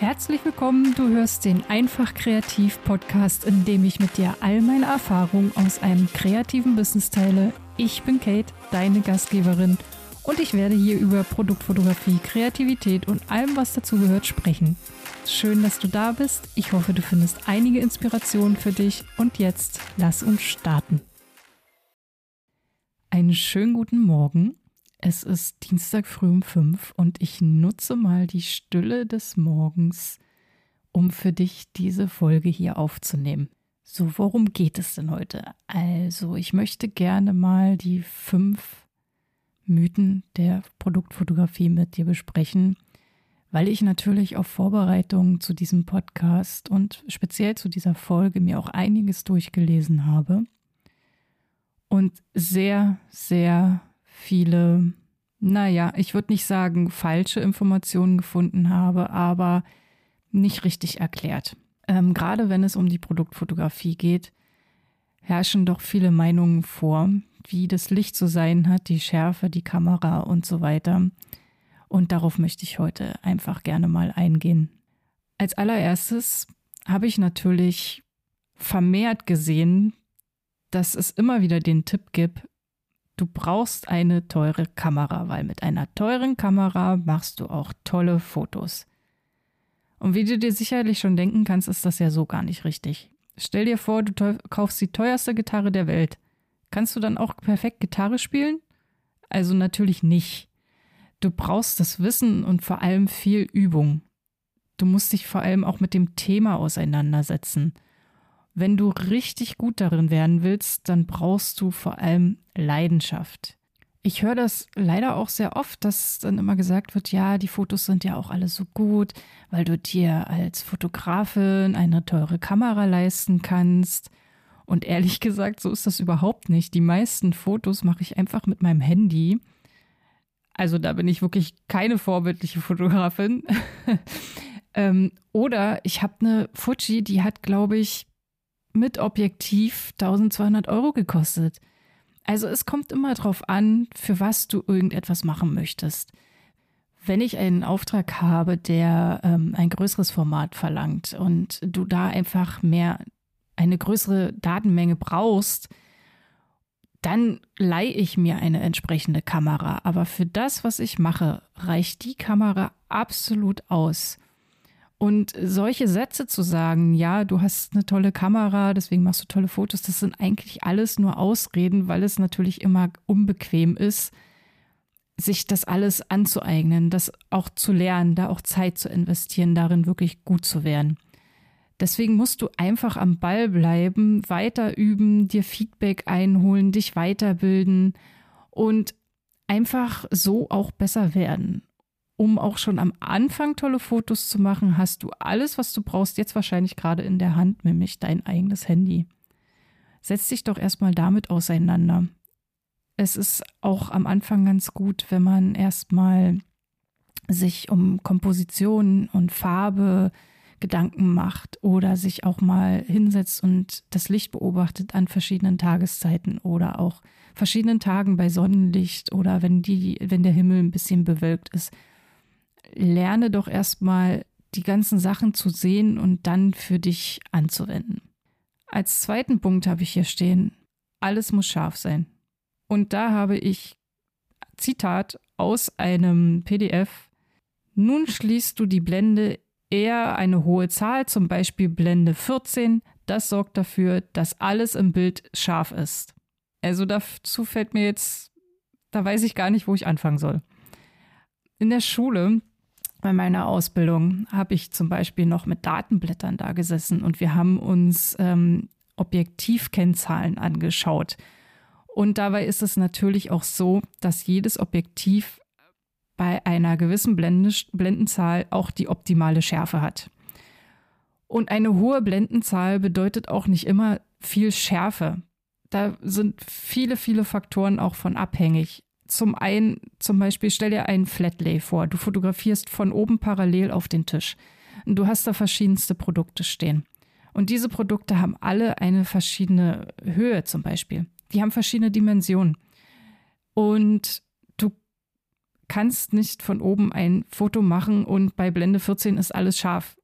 Herzlich willkommen, du hörst den Einfach Kreativ Podcast, in dem ich mit dir all meine Erfahrungen aus einem kreativen Business teile. Ich bin Kate, deine Gastgeberin und ich werde hier über Produktfotografie, Kreativität und allem, was dazugehört, sprechen. Schön, dass du da bist. Ich hoffe, du findest einige Inspirationen für dich und jetzt lass uns starten. Einen schönen guten Morgen. Es ist Dienstag früh um fünf und ich nutze mal die Stille des Morgens, um für dich diese Folge hier aufzunehmen. So, worum geht es denn heute? Also, ich möchte gerne mal die fünf Mythen der Produktfotografie mit dir besprechen, weil ich natürlich auf Vorbereitung zu diesem Podcast und speziell zu dieser Folge mir auch einiges durchgelesen habe und sehr, sehr viele, naja, ich würde nicht sagen falsche Informationen gefunden habe, aber nicht richtig erklärt. Ähm, gerade wenn es um die Produktfotografie geht, herrschen doch viele Meinungen vor, wie das Licht zu sein hat, die Schärfe, die Kamera und so weiter. Und darauf möchte ich heute einfach gerne mal eingehen. Als allererstes habe ich natürlich vermehrt gesehen, dass es immer wieder den Tipp gibt, du brauchst eine teure Kamera, weil mit einer teuren Kamera machst du auch tolle Fotos. Und wie du dir sicherlich schon denken kannst, ist das ja so gar nicht richtig. Stell dir vor, du kaufst die teuerste Gitarre der Welt. Kannst du dann auch perfekt Gitarre spielen? Also natürlich nicht. Du brauchst das Wissen und vor allem viel Übung. Du musst dich vor allem auch mit dem Thema auseinandersetzen. Wenn du richtig gut darin werden willst, dann brauchst du vor allem Leidenschaft. Ich höre das leider auch sehr oft, dass dann immer gesagt wird, ja, die Fotos sind ja auch alle so gut, weil du dir als Fotografin eine teure Kamera leisten kannst. Und ehrlich gesagt, so ist das überhaupt nicht. Die meisten Fotos mache ich einfach mit meinem Handy. Also da bin ich wirklich keine vorbildliche Fotografin. ähm, oder ich habe eine Fuji, die hat, glaube ich, mit Objektiv 1200 Euro gekostet. Also es kommt immer darauf an, für was du irgendetwas machen möchtest. Wenn ich einen Auftrag habe, der ähm, ein größeres Format verlangt und du da einfach mehr eine größere Datenmenge brauchst, dann leihe ich mir eine entsprechende Kamera. Aber für das, was ich mache, reicht die Kamera absolut aus. Und solche Sätze zu sagen, ja, du hast eine tolle Kamera, deswegen machst du tolle Fotos, das sind eigentlich alles nur Ausreden, weil es natürlich immer unbequem ist, sich das alles anzueignen, das auch zu lernen, da auch Zeit zu investieren, darin wirklich gut zu werden. Deswegen musst du einfach am Ball bleiben, weiter üben, dir Feedback einholen, dich weiterbilden und einfach so auch besser werden um auch schon am Anfang tolle Fotos zu machen, hast du alles, was du brauchst, jetzt wahrscheinlich gerade in der Hand, nämlich dein eigenes Handy. Setz dich doch erstmal damit auseinander. Es ist auch am Anfang ganz gut, wenn man erstmal sich um Komposition und Farbe Gedanken macht oder sich auch mal hinsetzt und das Licht beobachtet an verschiedenen Tageszeiten oder auch verschiedenen Tagen bei Sonnenlicht oder wenn die, wenn der Himmel ein bisschen bewölkt ist lerne doch erstmal die ganzen Sachen zu sehen und dann für dich anzuwenden. Als zweiten Punkt habe ich hier stehen, alles muss scharf sein. Und da habe ich Zitat aus einem PDF. Nun schließt du die Blende eher eine hohe Zahl, zum Beispiel Blende 14. Das sorgt dafür, dass alles im Bild scharf ist. Also dazu fällt mir jetzt, da weiß ich gar nicht, wo ich anfangen soll. In der Schule bei meiner Ausbildung habe ich zum Beispiel noch mit Datenblättern da gesessen und wir haben uns ähm, Objektivkennzahlen angeschaut. Und dabei ist es natürlich auch so, dass jedes Objektiv bei einer gewissen Blende, Blendenzahl auch die optimale Schärfe hat. Und eine hohe Blendenzahl bedeutet auch nicht immer viel Schärfe. Da sind viele, viele Faktoren auch von abhängig zum einen, zum Beispiel, stell dir einen Flatlay vor. Du fotografierst von oben parallel auf den Tisch. Du hast da verschiedenste Produkte stehen. Und diese Produkte haben alle eine verschiedene Höhe zum Beispiel. Die haben verschiedene Dimensionen. Und du kannst nicht von oben ein Foto machen und bei Blende 14 ist alles scharf.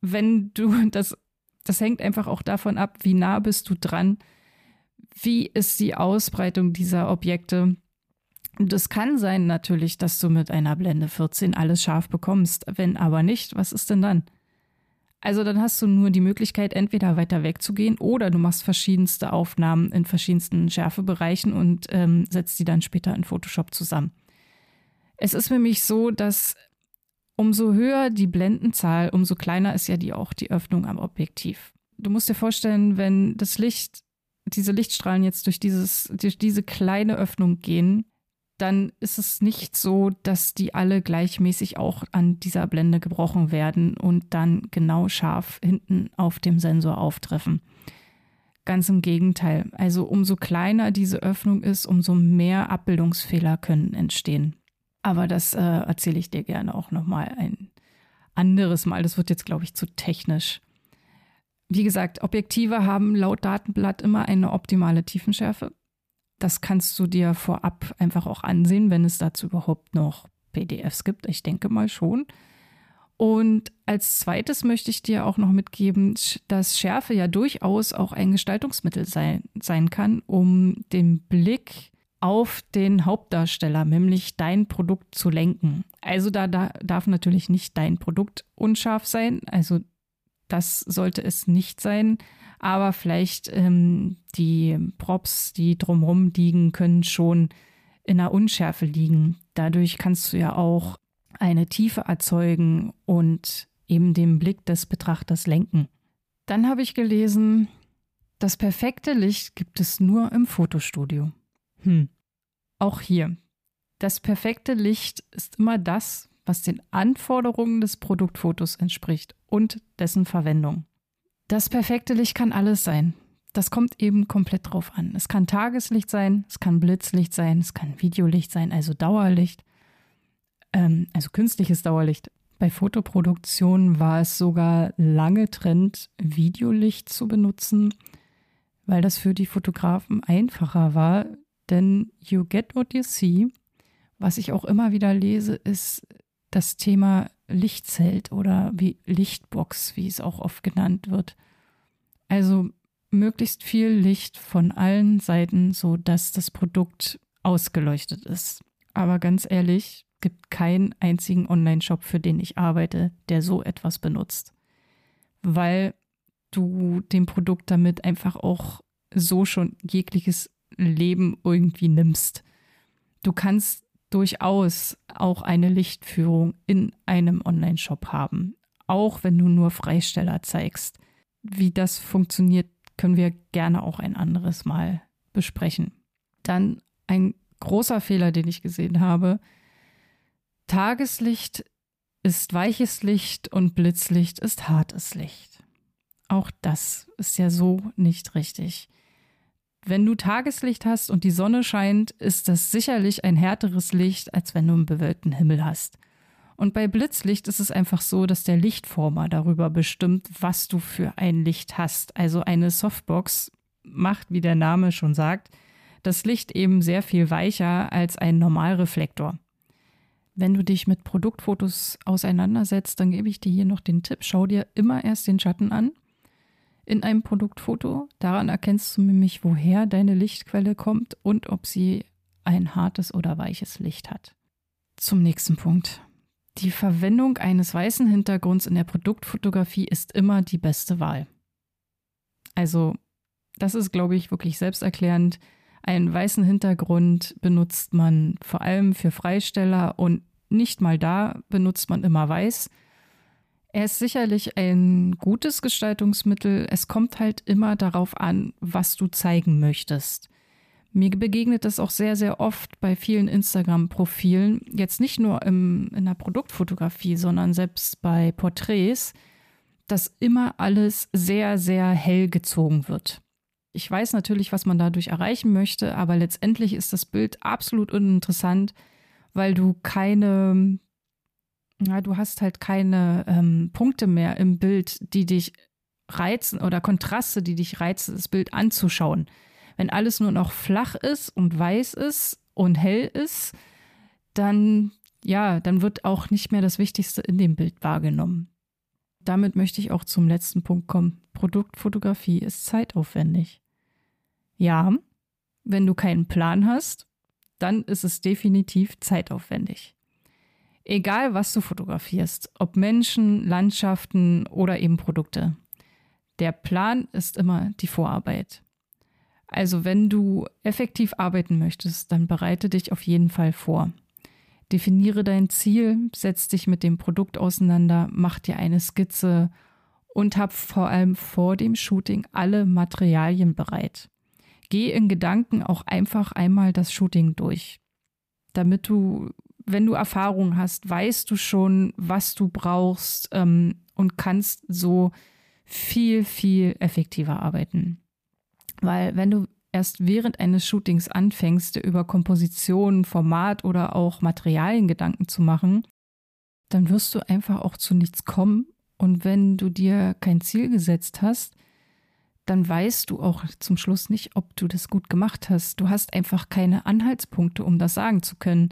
Wenn du das, das hängt einfach auch davon ab, wie nah bist du dran, wie ist die Ausbreitung dieser Objekte. Das kann sein natürlich, dass du mit einer Blende 14 alles scharf bekommst. Wenn aber nicht, was ist denn dann? Also dann hast du nur die Möglichkeit, entweder weiter wegzugehen oder du machst verschiedenste Aufnahmen in verschiedensten Schärfebereichen und ähm, setzt die dann später in Photoshop zusammen. Es ist für mich so, dass umso höher die Blendenzahl, umso kleiner ist ja die auch die Öffnung am Objektiv. Du musst dir vorstellen, wenn das Licht, diese Lichtstrahlen jetzt durch, dieses, durch diese kleine Öffnung gehen, dann ist es nicht so, dass die alle gleichmäßig auch an dieser Blende gebrochen werden und dann genau scharf hinten auf dem Sensor auftreffen. Ganz im Gegenteil. Also umso kleiner diese Öffnung ist, umso mehr Abbildungsfehler können entstehen. Aber das äh, erzähle ich dir gerne auch nochmal ein anderes Mal. Das wird jetzt, glaube ich, zu technisch. Wie gesagt, Objektive haben laut Datenblatt immer eine optimale Tiefenschärfe. Das kannst du dir vorab einfach auch ansehen, wenn es dazu überhaupt noch PDFs gibt. Ich denke mal schon. Und als zweites möchte ich dir auch noch mitgeben, dass Schärfe ja durchaus auch ein Gestaltungsmittel sein, sein kann, um den Blick auf den Hauptdarsteller, nämlich dein Produkt zu lenken. Also da, da darf natürlich nicht dein Produkt unscharf sein. Also das sollte es nicht sein aber vielleicht ähm, die Props, die drumherum liegen, können schon in einer Unschärfe liegen. Dadurch kannst du ja auch eine Tiefe erzeugen und eben den Blick des Betrachters lenken. Dann habe ich gelesen, das perfekte Licht gibt es nur im Fotostudio. Hm. Auch hier. Das perfekte Licht ist immer das, was den Anforderungen des Produktfotos entspricht und dessen Verwendung. Das perfekte Licht kann alles sein. Das kommt eben komplett drauf an. Es kann Tageslicht sein, es kann Blitzlicht sein, es kann Videolicht sein, also Dauerlicht, ähm, also künstliches Dauerlicht. Bei Fotoproduktionen war es sogar lange Trend, Videolicht zu benutzen, weil das für die Fotografen einfacher war. Denn you get what you see. Was ich auch immer wieder lese, ist das Thema Lichtzelt oder wie Lichtbox, wie es auch oft genannt wird. Also möglichst viel Licht von allen Seiten, so dass das Produkt ausgeleuchtet ist. Aber ganz ehrlich, gibt keinen einzigen Online-Shop, für den ich arbeite, der so etwas benutzt. Weil du dem Produkt damit einfach auch so schon jegliches Leben irgendwie nimmst. Du kannst durchaus auch eine Lichtführung in einem Online-Shop haben, auch wenn du nur Freisteller zeigst. Wie das funktioniert, können wir gerne auch ein anderes Mal besprechen. Dann ein großer Fehler, den ich gesehen habe. Tageslicht ist weiches Licht und Blitzlicht ist hartes Licht. Auch das ist ja so nicht richtig. Wenn du Tageslicht hast und die Sonne scheint, ist das sicherlich ein härteres Licht, als wenn du einen bewölkten Himmel hast. Und bei Blitzlicht ist es einfach so, dass der Lichtformer darüber bestimmt, was du für ein Licht hast. Also eine Softbox macht, wie der Name schon sagt, das Licht eben sehr viel weicher als ein Normalreflektor. Wenn du dich mit Produktfotos auseinandersetzt, dann gebe ich dir hier noch den Tipp, schau dir immer erst den Schatten an in einem Produktfoto. Daran erkennst du nämlich, woher deine Lichtquelle kommt und ob sie ein hartes oder weiches Licht hat. Zum nächsten Punkt. Die Verwendung eines weißen Hintergrunds in der Produktfotografie ist immer die beste Wahl. Also, das ist, glaube ich, wirklich selbsterklärend. Einen weißen Hintergrund benutzt man vor allem für Freisteller und nicht mal da benutzt man immer weiß. Er ist sicherlich ein gutes Gestaltungsmittel. Es kommt halt immer darauf an, was du zeigen möchtest. Mir begegnet das auch sehr, sehr oft bei vielen Instagram-Profilen. Jetzt nicht nur im, in der Produktfotografie, sondern selbst bei Porträts, dass immer alles sehr, sehr hell gezogen wird. Ich weiß natürlich, was man dadurch erreichen möchte, aber letztendlich ist das Bild absolut uninteressant, weil du keine ja, du hast halt keine ähm, Punkte mehr im Bild, die dich reizen oder Kontraste, die dich reizen, das Bild anzuschauen. Wenn alles nur noch flach ist und weiß ist und hell ist, dann ja, dann wird auch nicht mehr das Wichtigste in dem Bild wahrgenommen. Damit möchte ich auch zum letzten Punkt kommen. Produktfotografie ist zeitaufwendig. Ja, wenn du keinen Plan hast, dann ist es definitiv zeitaufwendig. Egal, was du fotografierst, ob Menschen, Landschaften oder eben Produkte. Der Plan ist immer die Vorarbeit. Also wenn du effektiv arbeiten möchtest, dann bereite dich auf jeden Fall vor. Definiere dein Ziel, setz dich mit dem Produkt auseinander, mach dir eine Skizze und hab vor allem vor dem Shooting alle Materialien bereit. Geh in Gedanken auch einfach einmal das Shooting durch, damit du, wenn du Erfahrung hast, weißt du schon, was du brauchst ähm, und kannst so viel, viel effektiver arbeiten. Weil wenn du erst während eines Shootings anfängst, über Komposition, Format oder auch Materialien Gedanken zu machen, dann wirst du einfach auch zu nichts kommen. Und wenn du dir kein Ziel gesetzt hast, dann weißt du auch zum Schluss nicht, ob du das gut gemacht hast. Du hast einfach keine Anhaltspunkte, um das sagen zu können.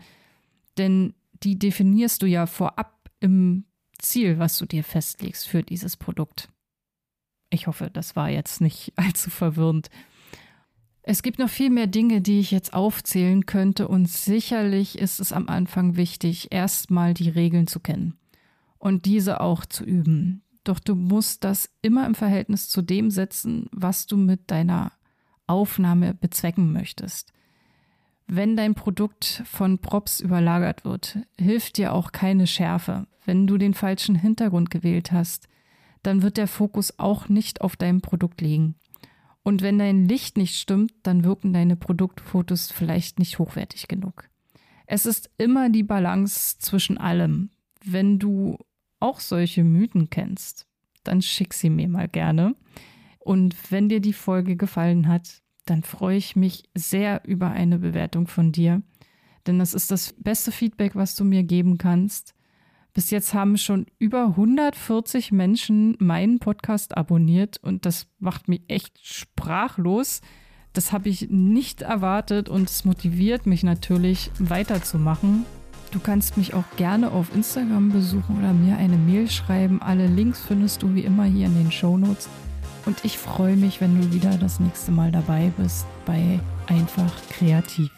Denn die definierst du ja vorab im Ziel, was du dir festlegst für dieses Produkt. Ich hoffe, das war jetzt nicht allzu verwirrend. Es gibt noch viel mehr Dinge, die ich jetzt aufzählen könnte und sicherlich ist es am Anfang wichtig, erstmal die Regeln zu kennen und diese auch zu üben. Doch du musst das immer im Verhältnis zu dem setzen, was du mit deiner Aufnahme bezwecken möchtest. Wenn dein Produkt von Props überlagert wird, hilft dir auch keine Schärfe. Wenn du den falschen Hintergrund gewählt hast, dann wird der Fokus auch nicht auf deinem Produkt liegen. Und wenn dein Licht nicht stimmt, dann wirken deine Produktfotos vielleicht nicht hochwertig genug. Es ist immer die Balance zwischen allem. Wenn du auch solche Mythen kennst, dann schick sie mir mal gerne. Und wenn dir die Folge gefallen hat, dann freue ich mich sehr über eine Bewertung von dir. Denn das ist das beste Feedback, was du mir geben kannst. Bis jetzt haben schon über 140 Menschen meinen Podcast abonniert und das macht mich echt sprachlos. Das habe ich nicht erwartet und es motiviert mich natürlich weiterzumachen. Du kannst mich auch gerne auf Instagram besuchen oder mir eine Mail schreiben. Alle Links findest du wie immer hier in den Show Notes. Und ich freue mich, wenn du wieder das nächste Mal dabei bist bei Einfach Kreativ.